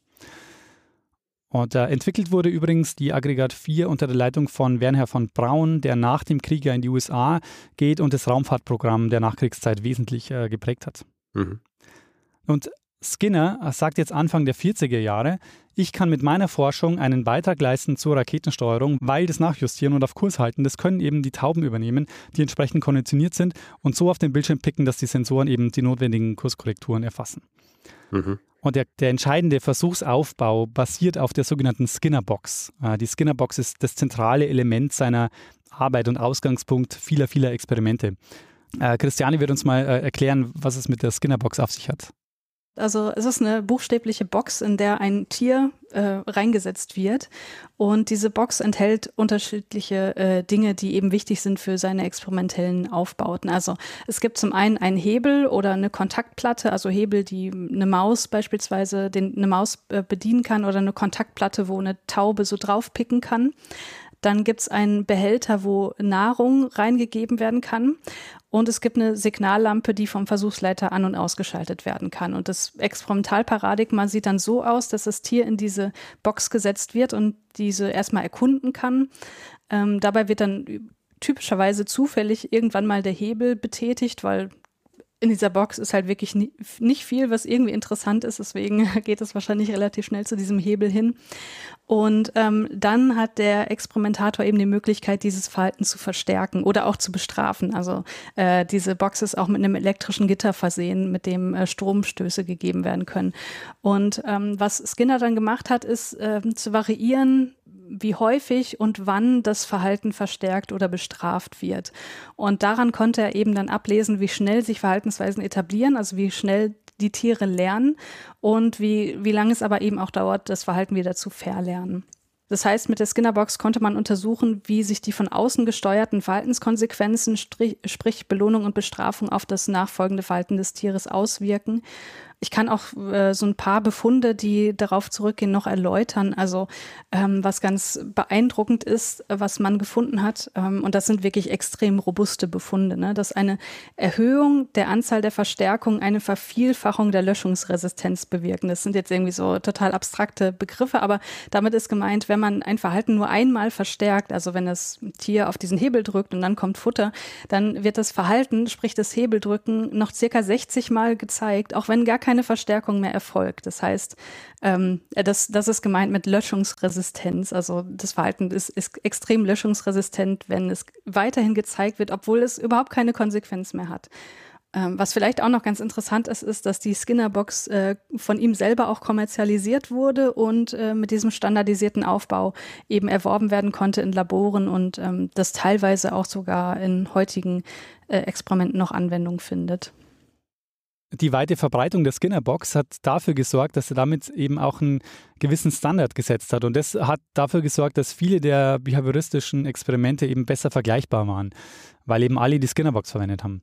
Und äh, entwickelt wurde übrigens die Aggregat 4 unter der Leitung von Wernher von Braun, der nach dem Krieg ja in die USA geht und das Raumfahrtprogramm der Nachkriegszeit wesentlich äh, geprägt hat. Mhm. Und Skinner sagt jetzt Anfang der 40er Jahre, ich kann mit meiner Forschung einen Beitrag leisten zur Raketensteuerung, weil das Nachjustieren und auf Kurs halten, das können eben die Tauben übernehmen, die entsprechend konditioniert sind und so auf den Bildschirm picken, dass die Sensoren eben die notwendigen Kurskorrekturen erfassen. Mhm. Und der, der, entscheidende Versuchsaufbau basiert auf der sogenannten Skinner-Box. Äh, die Skinner-Box ist das zentrale Element seiner Arbeit und Ausgangspunkt vieler, vieler Experimente. Äh, Christiane wird uns mal äh, erklären, was es mit der Skinner-Box auf sich hat. Also es ist eine buchstäbliche Box, in der ein Tier äh, reingesetzt wird. Und diese Box enthält unterschiedliche äh, Dinge, die eben wichtig sind für seine experimentellen Aufbauten. Also es gibt zum einen einen Hebel oder eine Kontaktplatte, also Hebel, die eine Maus beispielsweise, den, eine Maus äh, bedienen kann oder eine Kontaktplatte, wo eine Taube so draufpicken kann. Dann gibt es einen Behälter, wo Nahrung reingegeben werden kann. Und es gibt eine Signallampe, die vom Versuchsleiter an- und ausgeschaltet werden kann. Und das Experimentalparadigma sieht dann so aus, dass das Tier in diese Box gesetzt wird und diese erstmal erkunden kann. Ähm, dabei wird dann typischerweise zufällig irgendwann mal der Hebel betätigt, weil in dieser Box ist halt wirklich nie, nicht viel, was irgendwie interessant ist. Deswegen geht es wahrscheinlich relativ schnell zu diesem Hebel hin. Und ähm, dann hat der Experimentator eben die Möglichkeit, dieses Verhalten zu verstärken oder auch zu bestrafen. Also äh, diese Box ist auch mit einem elektrischen Gitter versehen, mit dem äh, Stromstöße gegeben werden können. Und ähm, was Skinner dann gemacht hat, ist äh, zu variieren, wie häufig und wann das Verhalten verstärkt oder bestraft wird. Und daran konnte er eben dann ablesen, wie schnell sich Verhaltensweisen etablieren, also wie schnell die Tiere lernen und wie, wie lange es aber eben auch dauert, das Verhalten wieder zu verlernen. Das heißt, mit der Skinnerbox konnte man untersuchen, wie sich die von außen gesteuerten Verhaltenskonsequenzen, sprich Belohnung und Bestrafung, auf das nachfolgende Verhalten des Tieres auswirken ich kann auch äh, so ein paar Befunde, die darauf zurückgehen, noch erläutern. Also ähm, was ganz beeindruckend ist, was man gefunden hat, ähm, und das sind wirklich extrem robuste Befunde, ne? dass eine Erhöhung der Anzahl der Verstärkungen eine Vervielfachung der Löschungsresistenz bewirken. Das sind jetzt irgendwie so total abstrakte Begriffe, aber damit ist gemeint, wenn man ein Verhalten nur einmal verstärkt, also wenn das Tier auf diesen Hebel drückt und dann kommt Futter, dann wird das Verhalten, sprich das Hebeldrücken, noch circa 60 Mal gezeigt, auch wenn gar kein keine Verstärkung mehr erfolgt. Das heißt, ähm, das, das ist gemeint mit Löschungsresistenz. Also das Verhalten ist, ist extrem löschungsresistent, wenn es weiterhin gezeigt wird, obwohl es überhaupt keine Konsequenz mehr hat. Ähm, was vielleicht auch noch ganz interessant ist, ist, dass die Skinner-Box äh, von ihm selber auch kommerzialisiert wurde und äh, mit diesem standardisierten Aufbau eben erworben werden konnte in Laboren und ähm, das teilweise auch sogar in heutigen äh, Experimenten noch Anwendung findet die weite Verbreitung der Skinner-Box hat dafür gesorgt, dass er damit eben auch einen gewissen Standard gesetzt hat. Und das hat dafür gesorgt, dass viele der behavioristischen Experimente eben besser vergleichbar waren, weil eben alle die Skinner-Box verwendet haben.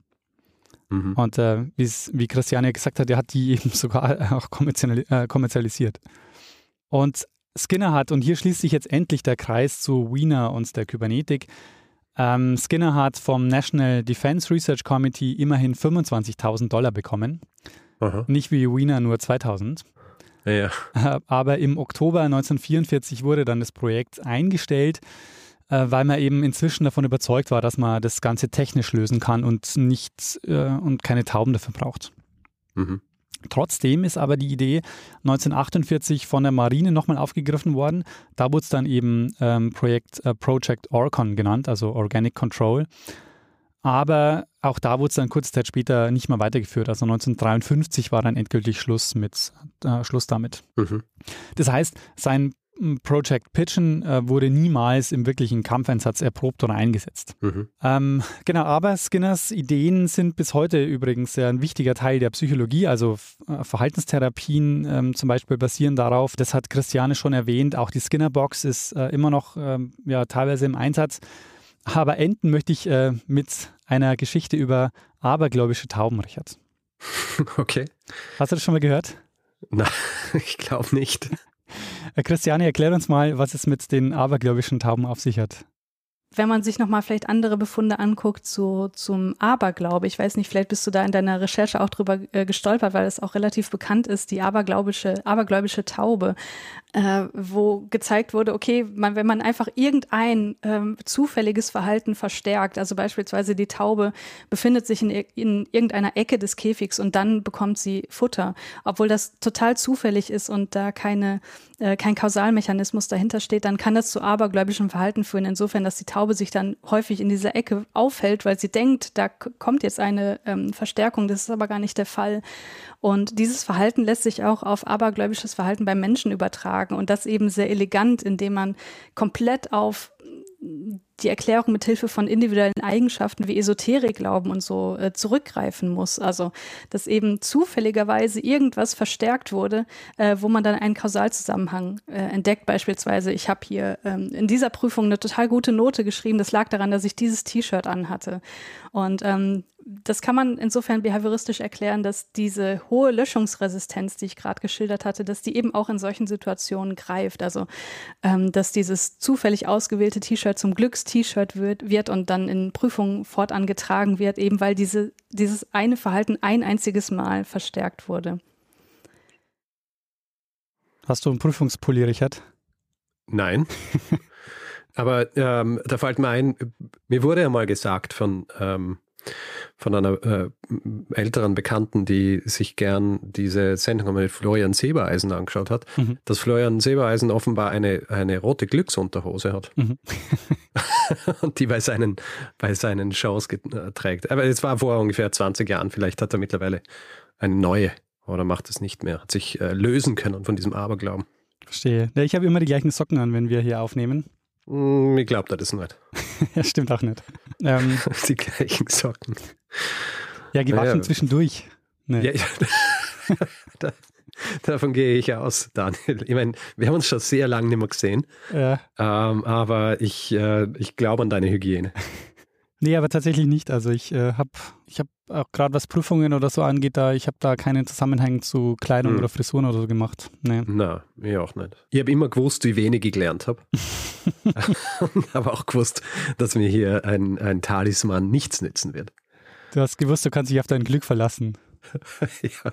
Mhm. Und äh, wie Christiane gesagt hat, er hat die eben sogar auch kommerzialisiert. Und Skinner hat, und hier schließt sich jetzt endlich der Kreis zu Wiener und der Kybernetik, ähm, Skinner hat vom National Defense Research Committee immerhin 25.000 Dollar bekommen. Aha. Nicht wie Wiener nur 2.000. Ja. Aber im Oktober 1944 wurde dann das Projekt eingestellt, äh, weil man eben inzwischen davon überzeugt war, dass man das Ganze technisch lösen kann und nicht äh, und keine Tauben dafür braucht. Mhm. Trotzdem ist aber die Idee 1948 von der Marine nochmal aufgegriffen worden. Da wurde es dann eben ähm, Projekt, äh, Project Orcon genannt, also Organic Control. Aber auch da wurde es dann kurze Zeit später nicht mehr weitergeführt. Also 1953 war dann endgültig Schluss mit äh, Schluss damit. Mhm. Das heißt, sein Project Pigeon äh, wurde niemals im wirklichen Kampfeinsatz erprobt oder eingesetzt. Mhm. Ähm, genau, aber Skinners Ideen sind bis heute übrigens ein wichtiger Teil der Psychologie. Also äh, Verhaltenstherapien ähm, zum Beispiel basieren darauf. Das hat Christiane schon erwähnt. Auch die Skinner Box ist äh, immer noch ähm, ja, teilweise im Einsatz. Aber enden möchte ich äh, mit einer Geschichte über abergläubische Tauben, Richard. Okay. Hast du das schon mal gehört? Nein, ich glaube nicht. Äh, Christiane, erklär uns mal, was es mit den abergläubischen Tauben auf sich hat wenn man sich nochmal vielleicht andere Befunde anguckt so zum Aberglaube, ich weiß nicht, vielleicht bist du da in deiner Recherche auch drüber äh, gestolpert, weil es auch relativ bekannt ist, die abergläubische, abergläubische Taube, äh, wo gezeigt wurde, okay, man, wenn man einfach irgendein ähm, zufälliges Verhalten verstärkt, also beispielsweise die Taube befindet sich in, in irgendeiner Ecke des Käfigs und dann bekommt sie Futter, obwohl das total zufällig ist und da keine, äh, kein Kausalmechanismus dahinter steht, dann kann das zu abergläubischem Verhalten führen, insofern, dass die Taube sich dann häufig in dieser Ecke aufhält, weil sie denkt, da kommt jetzt eine ähm, Verstärkung. Das ist aber gar nicht der Fall. Und dieses Verhalten lässt sich auch auf abergläubisches Verhalten beim Menschen übertragen und das eben sehr elegant, indem man komplett auf die Erklärung mit Hilfe von individuellen Eigenschaften wie Esoterikglauben und so äh, zurückgreifen muss. Also, dass eben zufälligerweise irgendwas verstärkt wurde, äh, wo man dann einen Kausalzusammenhang äh, entdeckt. Beispielsweise, ich habe hier ähm, in dieser Prüfung eine total gute Note geschrieben. Das lag daran, dass ich dieses T-Shirt anhatte. Und ähm, das kann man insofern behavioristisch erklären, dass diese hohe Löschungsresistenz, die ich gerade geschildert hatte, dass die eben auch in solchen Situationen greift. Also, ähm, dass dieses zufällig ausgewählte T-Shirt zum Glücks-T-Shirt wird, wird und dann in Prüfungen fortan getragen wird, eben weil diese, dieses eine Verhalten ein einziges Mal verstärkt wurde. Hast du einen Prüfungspulli, Richard? Nein. Aber ähm, da fällt mir ein, mir wurde ja mal gesagt von ähm, von einer äh, älteren Bekannten, die sich gern diese Sendung mit Florian Sebereisen angeschaut hat, mhm. dass Florian Sebereisen offenbar eine, eine rote Glücksunterhose hat. Mhm. und die bei seinen, bei seinen Shows äh, trägt. Aber es war vor ungefähr 20 Jahren, vielleicht hat er mittlerweile eine neue oder macht es nicht mehr, hat sich äh, lösen können von diesem Aberglauben. Verstehe. Ja, ich habe immer die gleichen Socken an, wenn wir hier aufnehmen. Mm, ich glaube das nicht. ja, stimmt auch nicht. Ähm, die gleichen Socken. Ja, gewaschen ja, zwischendurch. Nee. Ja, ja. da, davon gehe ich aus, Daniel. Ich meine, wir haben uns schon sehr lange nicht mehr gesehen. Ja. Ähm, aber ich, äh, ich glaube an deine Hygiene. Nee, aber tatsächlich nicht. Also ich äh, habe ich hab auch gerade was Prüfungen oder so angeht, da ich habe da keinen Zusammenhang zu Kleidung hm. oder Frisuren oder so gemacht. Nee. Na, ich auch nicht. Ich habe immer gewusst, wie wenig ich gelernt habe. habe auch gewusst, dass mir hier ein, ein Talisman nichts nützen wird. Du hast gewusst, du kannst dich auf dein Glück verlassen. ja.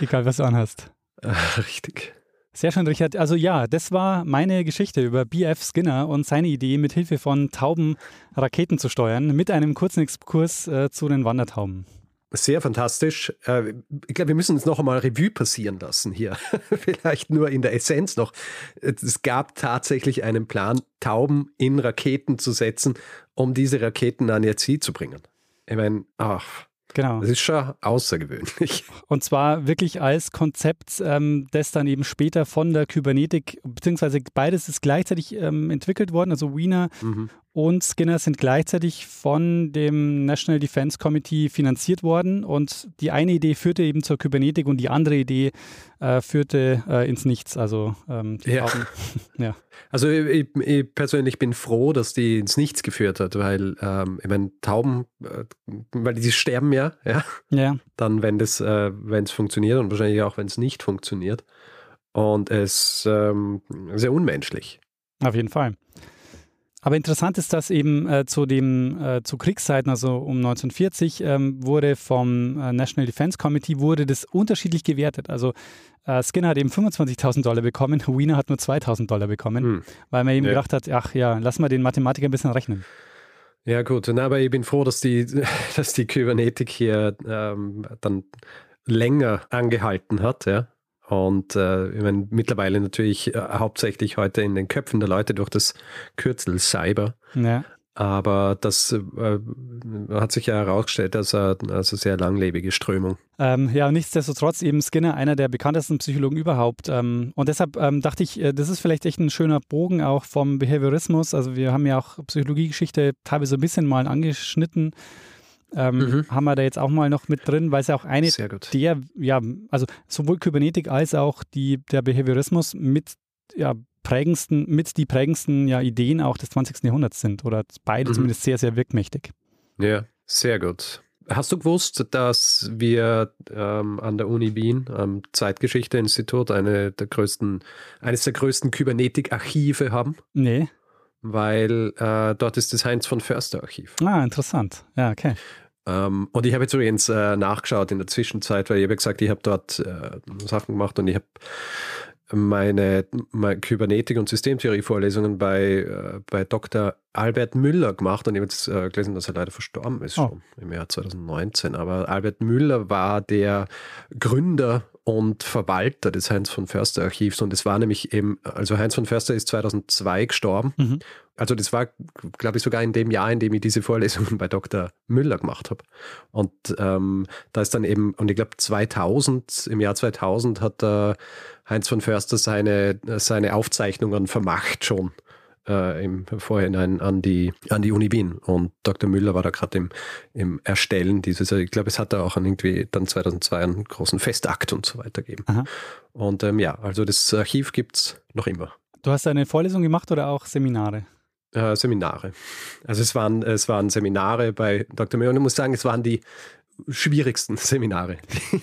Egal, was du anhast. Ach, richtig. Sehr schön, Richard. Also ja, das war meine Geschichte über B.F. Skinner und seine Idee, mit Hilfe von Tauben Raketen zu steuern, mit einem kurzen Exkurs äh, zu den Wandertauben. Sehr fantastisch. Äh, ich glaube, wir müssen uns noch einmal Revue passieren lassen hier. Vielleicht nur in der Essenz noch. Es gab tatsächlich einen Plan, Tauben in Raketen zu setzen, um diese Raketen an ihr Ziel zu bringen. Ich meine, ach, Genau. Das ist schon außergewöhnlich. Und zwar wirklich als Konzept, ähm, das dann eben später von der Kybernetik, beziehungsweise beides ist gleichzeitig ähm, entwickelt worden. Also Wiener mhm und Skinner sind gleichzeitig von dem National Defense Committee finanziert worden. Und die eine Idee führte eben zur Kybernetik und die andere Idee äh, führte äh, ins Nichts. Also, ähm, ja. ja. also ich, ich, persönlich bin froh, dass die ins Nichts geführt hat, weil ähm, ich meine, Tauben, äh, weil die sterben ja, ja. ja. Dann, wenn das, äh, wenn es funktioniert und wahrscheinlich auch, wenn es nicht funktioniert. und es ähm, sehr unmenschlich. Auf jeden Fall. Aber interessant ist, dass eben äh, zu dem äh, zu Kriegszeiten, also um 1940, ähm, wurde vom äh, National Defense Committee wurde das unterschiedlich gewertet. Also äh, Skinner hat eben 25.000 Dollar bekommen, Wiener hat nur 2.000 Dollar bekommen, hm. weil man eben ja. gedacht hat, ach ja, lass mal den Mathematiker ein bisschen rechnen. Ja gut, aber ich bin froh, dass die, dass die Kybernetik hier ähm, dann länger angehalten hat, ja. Und äh, ich meine, mittlerweile natürlich äh, hauptsächlich heute in den Köpfen der Leute durch das Kürzel Cyber. Ja. Aber das äh, hat sich ja herausgestellt als eine also sehr langlebige Strömung. Ähm, ja, nichtsdestotrotz eben Skinner, einer der bekanntesten Psychologen überhaupt. Ähm, und deshalb ähm, dachte ich, äh, das ist vielleicht echt ein schöner Bogen auch vom Behaviorismus. Also wir haben ja auch Psychologiegeschichte teilweise ein bisschen mal angeschnitten ähm, mhm. haben wir da jetzt auch mal noch mit drin, weil es ja auch eine der, ja, also sowohl Kybernetik als auch die, der Behaviorismus mit ja, prägendsten, mit die prägendsten ja, Ideen auch des 20. Jahrhunderts sind oder beide mhm. zumindest sehr, sehr wirkmächtig. Ja, sehr gut. Hast du gewusst, dass wir ähm, an der Uni Wien am Zeitgeschichte-Institut eine der größten, eines der größten Kybernetik-Archive haben? Nee weil äh, dort ist das Heinz von Förster Archiv. Ah, interessant. Ja, okay. Ähm, und ich habe jetzt übrigens äh, nachgeschaut in der Zwischenzeit, weil ich habe gesagt, ich habe dort äh, Sachen gemacht und ich habe meine, meine Kybernetik- und Systemtheorie-Vorlesungen bei, äh, bei Dr. Albert Müller gemacht und ich habe jetzt äh, gelesen, dass er leider verstorben ist oh. schon im Jahr 2019. Aber Albert Müller war der Gründer und Verwalter des Heinz von Förster Archivs. Und es war nämlich eben, also Heinz von Förster ist 2002 gestorben. Mhm. Also das war, glaube ich, sogar in dem Jahr, in dem ich diese Vorlesungen bei Dr. Müller gemacht habe. Und ähm, da ist dann eben, und ich glaube 2000, im Jahr 2000 hat äh, Heinz von Förster seine, seine Aufzeichnungen vermacht schon äh, im Vorhinein an die, an die Uni Wien. Und Dr. Müller war da gerade im, im Erstellen dieses, ich glaube, es hat da auch irgendwie dann 2002 einen großen Festakt und so weiter gegeben. Aha. Und ähm, ja, also das Archiv gibt es noch immer. Du hast eine Vorlesung gemacht oder auch Seminare? Äh, Seminare. Also es waren, es waren Seminare bei Dr. Müller und ich muss sagen, es waren die schwierigsten Seminare,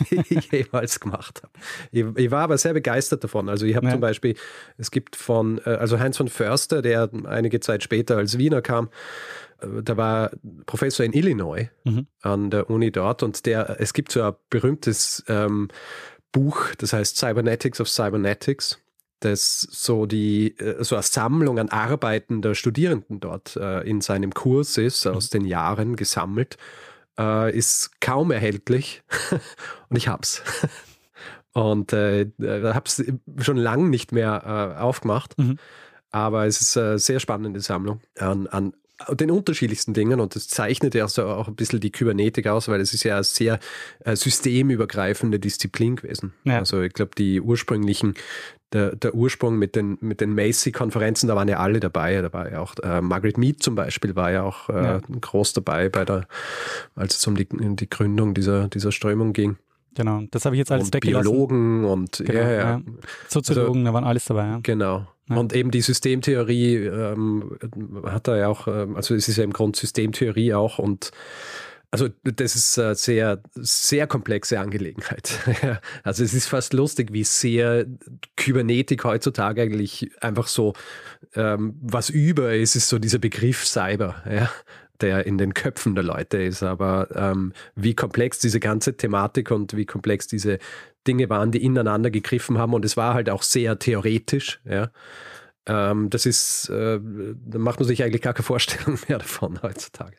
die ich jemals gemacht habe. Ich, ich, war aber sehr begeistert davon. Also ich habe ja. zum Beispiel, es gibt von, äh, also Heinz von Förster, der einige Zeit später als Wiener kam, äh, da war Professor in Illinois mhm. an der Uni dort und der, es gibt so ein berühmtes ähm, Buch, das heißt Cybernetics of Cybernetics das so die äh, so eine Sammlung an Arbeiten der Studierenden dort äh, in seinem Kurs ist, aus mhm. den Jahren gesammelt äh, ist kaum erhältlich und ich hab's. und äh, äh hab's schon lange nicht mehr äh, aufgemacht. Mhm. Aber es ist eine sehr spannende Sammlung an, an den unterschiedlichsten Dingen und das zeichnet ja auch ein bisschen die Kybernetik aus, weil es ist ja eine sehr äh, systemübergreifende Disziplin gewesen. Ja. Also ich glaube, die ursprünglichen, der, der Ursprung mit den, mit den Macy-Konferenzen, da waren ja alle dabei. Da war ja auch äh, Margaret Mead zum Beispiel, war ja auch äh, ja. groß dabei, bei der, als es um die, die Gründung dieser, dieser Strömung ging. Genau, das habe ich jetzt als und Biologen und genau, ja, ja. Soziologen, also, da waren alles dabei. Ja. Genau. Ja. Und eben die Systemtheorie ähm, hat er ja auch, ähm, also es ist ja im Grunde Systemtheorie auch und also das ist eine sehr, sehr komplexe Angelegenheit. also es ist fast lustig, wie sehr Kybernetik heutzutage eigentlich einfach so ähm, was über ist, ist so dieser Begriff Cyber. Ja? der in den Köpfen der Leute ist. Aber ähm, wie komplex diese ganze Thematik und wie komplex diese Dinge waren, die ineinander gegriffen haben. Und es war halt auch sehr theoretisch. Ja. Ähm, das ist, äh, da macht man sich eigentlich gar keine Vorstellung mehr davon heutzutage.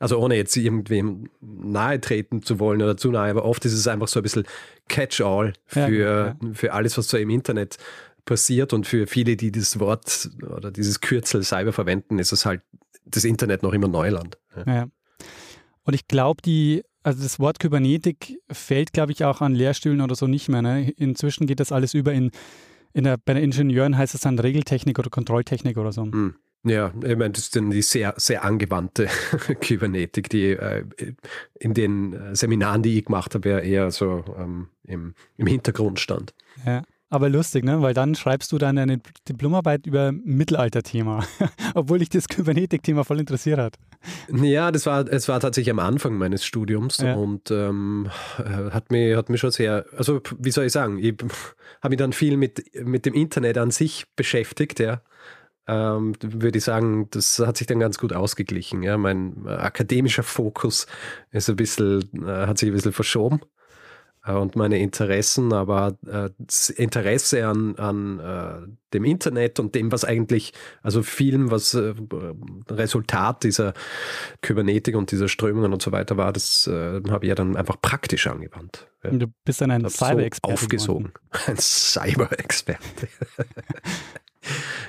Also ohne jetzt irgendwem nahe treten zu wollen oder zu nahe, aber oft ist es einfach so ein bisschen Catch-all für, ja, ja. für alles, was so im Internet passiert und für viele, die das Wort oder dieses Kürzel Cyber verwenden, ist es halt das Internet noch immer Neuland. Ja. ja. Und ich glaube, die, also das Wort Kybernetik fällt, glaube ich, auch an Lehrstühlen oder so nicht mehr. Ne? Inzwischen geht das alles über in, in der, bei den Ingenieuren heißt es dann Regeltechnik oder Kontrolltechnik oder so. Hm. Ja, ich meine, das ist dann die sehr, sehr angewandte Kybernetik, die äh, in den Seminaren, die ich gemacht habe, eher so ähm, im, im Hintergrund stand. Ja. aber lustig, ne? Weil dann schreibst du dann eine Diplomarbeit über Mittelalterthema, obwohl dich das Kybernetik-Thema voll interessiert hat. Ja, das war, es war tatsächlich am Anfang meines Studiums ja. und ähm, hat, mich, hat mich schon sehr, also wie soll ich sagen, ich habe mich dann viel mit, mit dem Internet an sich beschäftigt, ja ähm, würde ich sagen, das hat sich dann ganz gut ausgeglichen. Ja. Mein äh, akademischer Fokus ist ein bisschen, äh, hat sich ein bisschen verschoben äh, und meine Interessen, aber äh, das Interesse an, an dem Internet und dem, was eigentlich, also Film, was Resultat dieser Kybernetik und dieser Strömungen und so weiter war, das habe ich ja dann einfach praktisch angewandt. Ja. Du bist dann ein Cyber-Experte. So aufgesogen. Ein Cyber-Experte.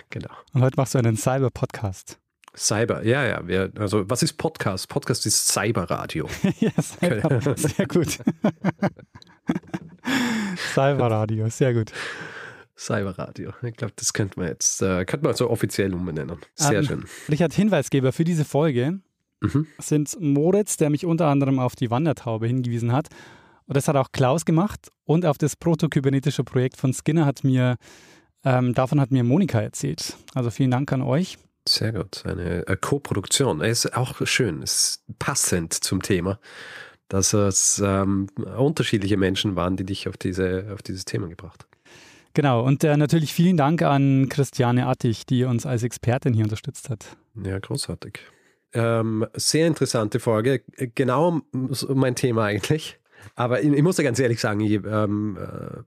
genau. Und heute machst du einen Cyber-Podcast. Cyber, ja, ja. Wir, also, was ist Podcast? Podcast ist Cyberradio. ja, Cyber, sehr gut. Cyberradio, sehr gut. Cyberradio. Ich glaube, das könnte man jetzt, äh, könnte man so offiziell umbenennen. Sehr um, ähm, schön. Richard, Hinweisgeber für diese Folge mhm. sind Moritz, der mich unter anderem auf die Wandertaube hingewiesen hat. Und das hat auch Klaus gemacht. Und auf das protokybernetische Projekt von Skinner hat mir ähm, davon hat mir Monika erzählt. Also vielen Dank an euch. Sehr gut. Eine, eine Co-Produktion. Ist auch schön, ist passend zum Thema, dass es ähm, unterschiedliche Menschen waren, die dich auf, diese, auf dieses Thema gebracht haben. Genau, und äh, natürlich vielen Dank an Christiane Attig, die uns als Expertin hier unterstützt hat. Ja, großartig. Ähm, sehr interessante Folge. Genau mein Thema eigentlich. Aber ich, ich muss ja ganz ehrlich sagen, ich, ähm, äh,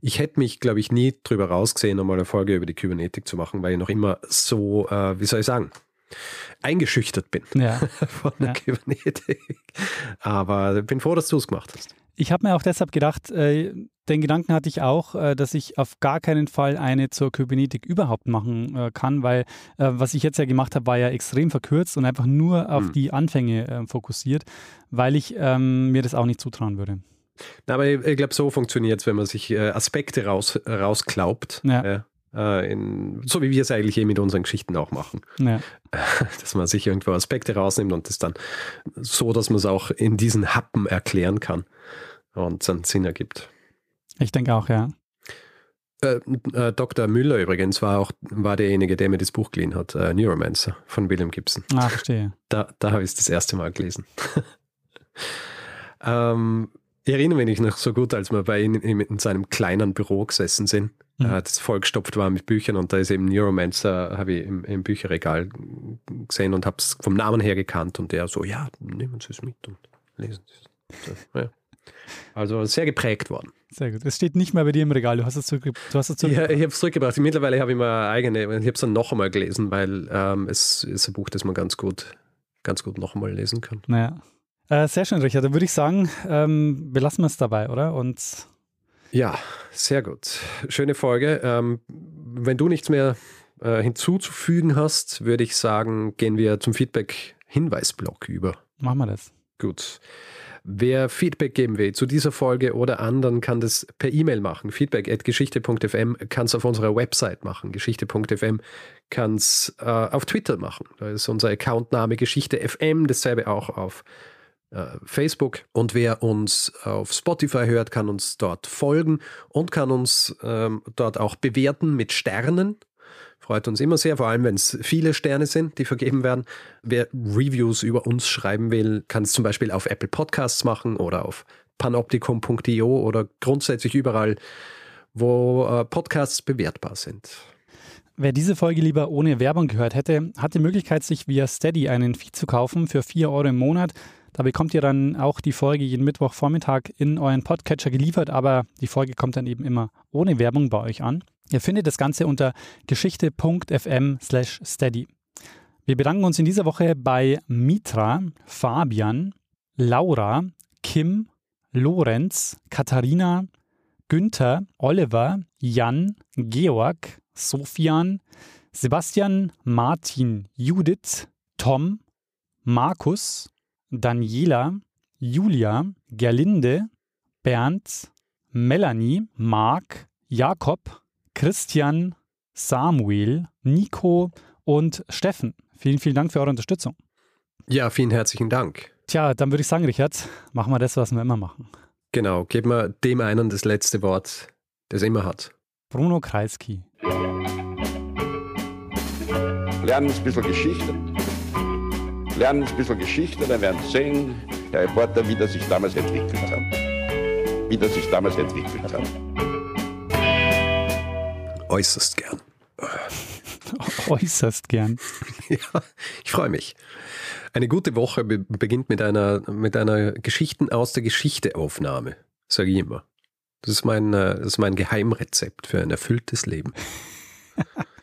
ich hätte mich, glaube ich, nie drüber rausgesehen, einmal eine Folge über die Kybernetik zu machen, weil ich noch immer so, äh, wie soll ich sagen, eingeschüchtert bin ja. von der ja. Kybernetik. Aber bin froh, dass du es gemacht hast. Ich habe mir auch deshalb gedacht, äh, den Gedanken hatte ich auch, äh, dass ich auf gar keinen Fall eine zur Kybernetik überhaupt machen äh, kann, weil äh, was ich jetzt ja gemacht habe, war ja extrem verkürzt und einfach nur auf hm. die Anfänge äh, fokussiert, weil ich ähm, mir das auch nicht zutrauen würde. Na, aber ich, ich glaube, so funktioniert es, wenn man sich äh, Aspekte raus, rausklaubt. Ja. Äh, in, so wie wir es eigentlich eh mit unseren Geschichten auch machen. Ja. Dass man sich irgendwo Aspekte rausnimmt und das dann so, dass man es auch in diesen Happen erklären kann und dann Sinn ergibt. Ich denke auch, ja. Äh, äh, Dr. Müller übrigens war auch war derjenige, der mir das Buch geliehen hat, äh, Neuromancer von William Gibson. Ah, verstehe. Da, da habe ich es das erste Mal gelesen. ähm, ich erinnere mich noch so gut, als wir bei ihm in seinem kleinen Büro gesessen sind, mhm. das vollgestopft war mit Büchern und da ist eben Neuromancer, habe ich im, im, Bücherregal gesehen und habe es vom Namen her gekannt und der so, ja, nehmen Sie es mit und lesen Sie es. So, ja. Also sehr geprägt worden. Sehr gut. Es steht nicht mehr bei dir im Regal. Du hast es, zurück, du hast es zurückgebracht. Ja, ich habe es zurückgebracht. Mittlerweile habe ich mal eigene. Ich habe es dann noch einmal gelesen, weil ähm, es ist ein Buch, das man ganz gut, ganz gut noch einmal lesen kann. Naja. Äh, sehr schön, Richard. Dann würde ich sagen, ähm, belassen wir es dabei, oder? Und ja, sehr gut. Schöne Folge. Ähm, wenn du nichts mehr äh, hinzuzufügen hast, würde ich sagen, gehen wir zum Feedback-Hinweisblock über. Machen wir das. Gut. Wer Feedback geben will zu dieser Folge oder anderen, kann das per E-Mail machen. Feedback at geschichte.fm kann es auf unserer Website machen. Geschichte.fm kann es äh, auf Twitter machen. Da ist unser Accountname Geschichte FM, dasselbe auch auf Facebook. Und wer uns auf Spotify hört, kann uns dort folgen und kann uns ähm, dort auch bewerten mit Sternen. Freut uns immer sehr, vor allem wenn es viele Sterne sind, die vergeben werden. Wer Reviews über uns schreiben will, kann es zum Beispiel auf Apple Podcasts machen oder auf panoptikum.io oder grundsätzlich überall, wo äh, Podcasts bewertbar sind. Wer diese Folge lieber ohne Werbung gehört hätte, hat die Möglichkeit, sich via Steady einen Feed zu kaufen für 4 Euro im Monat. Da bekommt ihr dann auch die Folge jeden Mittwochvormittag in euren Podcatcher geliefert, aber die Folge kommt dann eben immer ohne Werbung bei euch an. Ihr findet das Ganze unter geschichte.fm slash steady. Wir bedanken uns in dieser Woche bei Mitra, Fabian, Laura, Kim, Lorenz, Katharina, Günther, Oliver, Jan, Georg, Sofian, Sebastian, Martin, Judith, Tom, Markus, Daniela, Julia, Gerlinde, Bernd, Melanie, Marc, Jakob, Christian, Samuel, Nico und Steffen. Vielen, vielen Dank für eure Unterstützung. Ja, vielen herzlichen Dank. Tja, dann würde ich sagen, Richard, machen wir das, was wir immer machen. Genau, geben wir dem einen das letzte Wort, das er immer hat. Bruno Kreisky. Lernen ein bisschen Geschichte. Lernen ein bisschen Geschichte, dann werden Sie sehen, der Reporter, wie das sich damals entwickelt hat. Wie das sich damals entwickelt hat. Äußerst gern. Äußerst gern. Ja, ich freue mich. Eine gute Woche beginnt mit einer, mit einer Geschichten aus der Geschichte Aufnahme, sage ich immer. Das ist mein, äh, das ist mein Geheimrezept für ein erfülltes Leben.